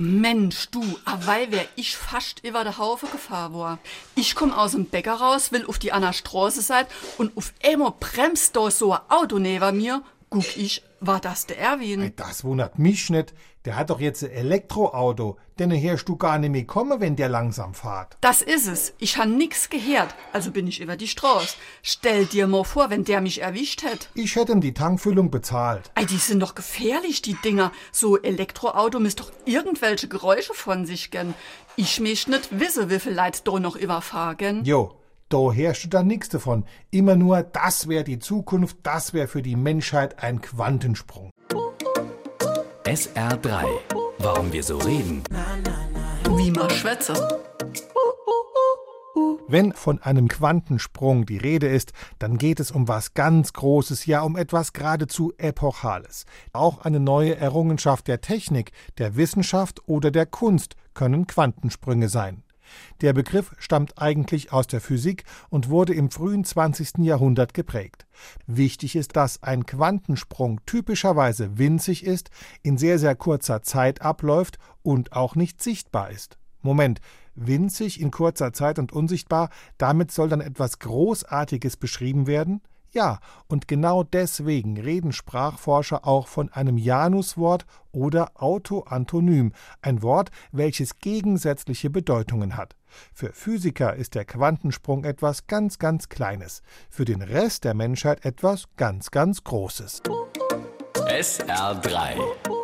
Mensch, du, awei wär ich fast über der Haufe gefahren war. Ich komm aus dem Bäcker raus, will auf die Anna Straße sein und auf einmal bremst da so ein Auto neben mir. Guck ich, war das der Erwin? Ey, Das wundert mich nicht. Der hat doch jetzt ein Elektroauto. Denn herrst du gar nicht mehr kommen, wenn der langsam fahrt. Das is es. Ich han nix gehört, also bin ich über die Straße. Stell dir mal vor, wenn der mich erwischt hätt. Ich hätte ihm die Tankfüllung bezahlt. Ey, die sind doch gefährlich, die Dinger. So Elektroauto müsst doch irgendwelche Geräusche von sich gern. Ich mich nicht wisse, wie viel Leid da noch überfahren. Jo, da herrscht du da nix davon. Immer nur, das wäre die Zukunft, das wäre für die Menschheit ein Quantensprung. SR3. Warum wir so reden. Wie man schwätze. Wenn von einem Quantensprung die Rede ist, dann geht es um was ganz Großes, ja um etwas geradezu Epochales. Auch eine neue Errungenschaft der Technik, der Wissenschaft oder der Kunst können Quantensprünge sein. Der Begriff stammt eigentlich aus der Physik und wurde im frühen 20. Jahrhundert geprägt. Wichtig ist, dass ein Quantensprung typischerweise winzig ist, in sehr, sehr kurzer Zeit abläuft und auch nicht sichtbar ist. Moment, winzig in kurzer Zeit und unsichtbar, damit soll dann etwas Großartiges beschrieben werden? Ja, und genau deswegen reden Sprachforscher auch von einem Januswort oder Autoantonym, ein Wort, welches gegensätzliche Bedeutungen hat. Für Physiker ist der Quantensprung etwas ganz, ganz Kleines, für den Rest der Menschheit etwas ganz, ganz Großes. SR3.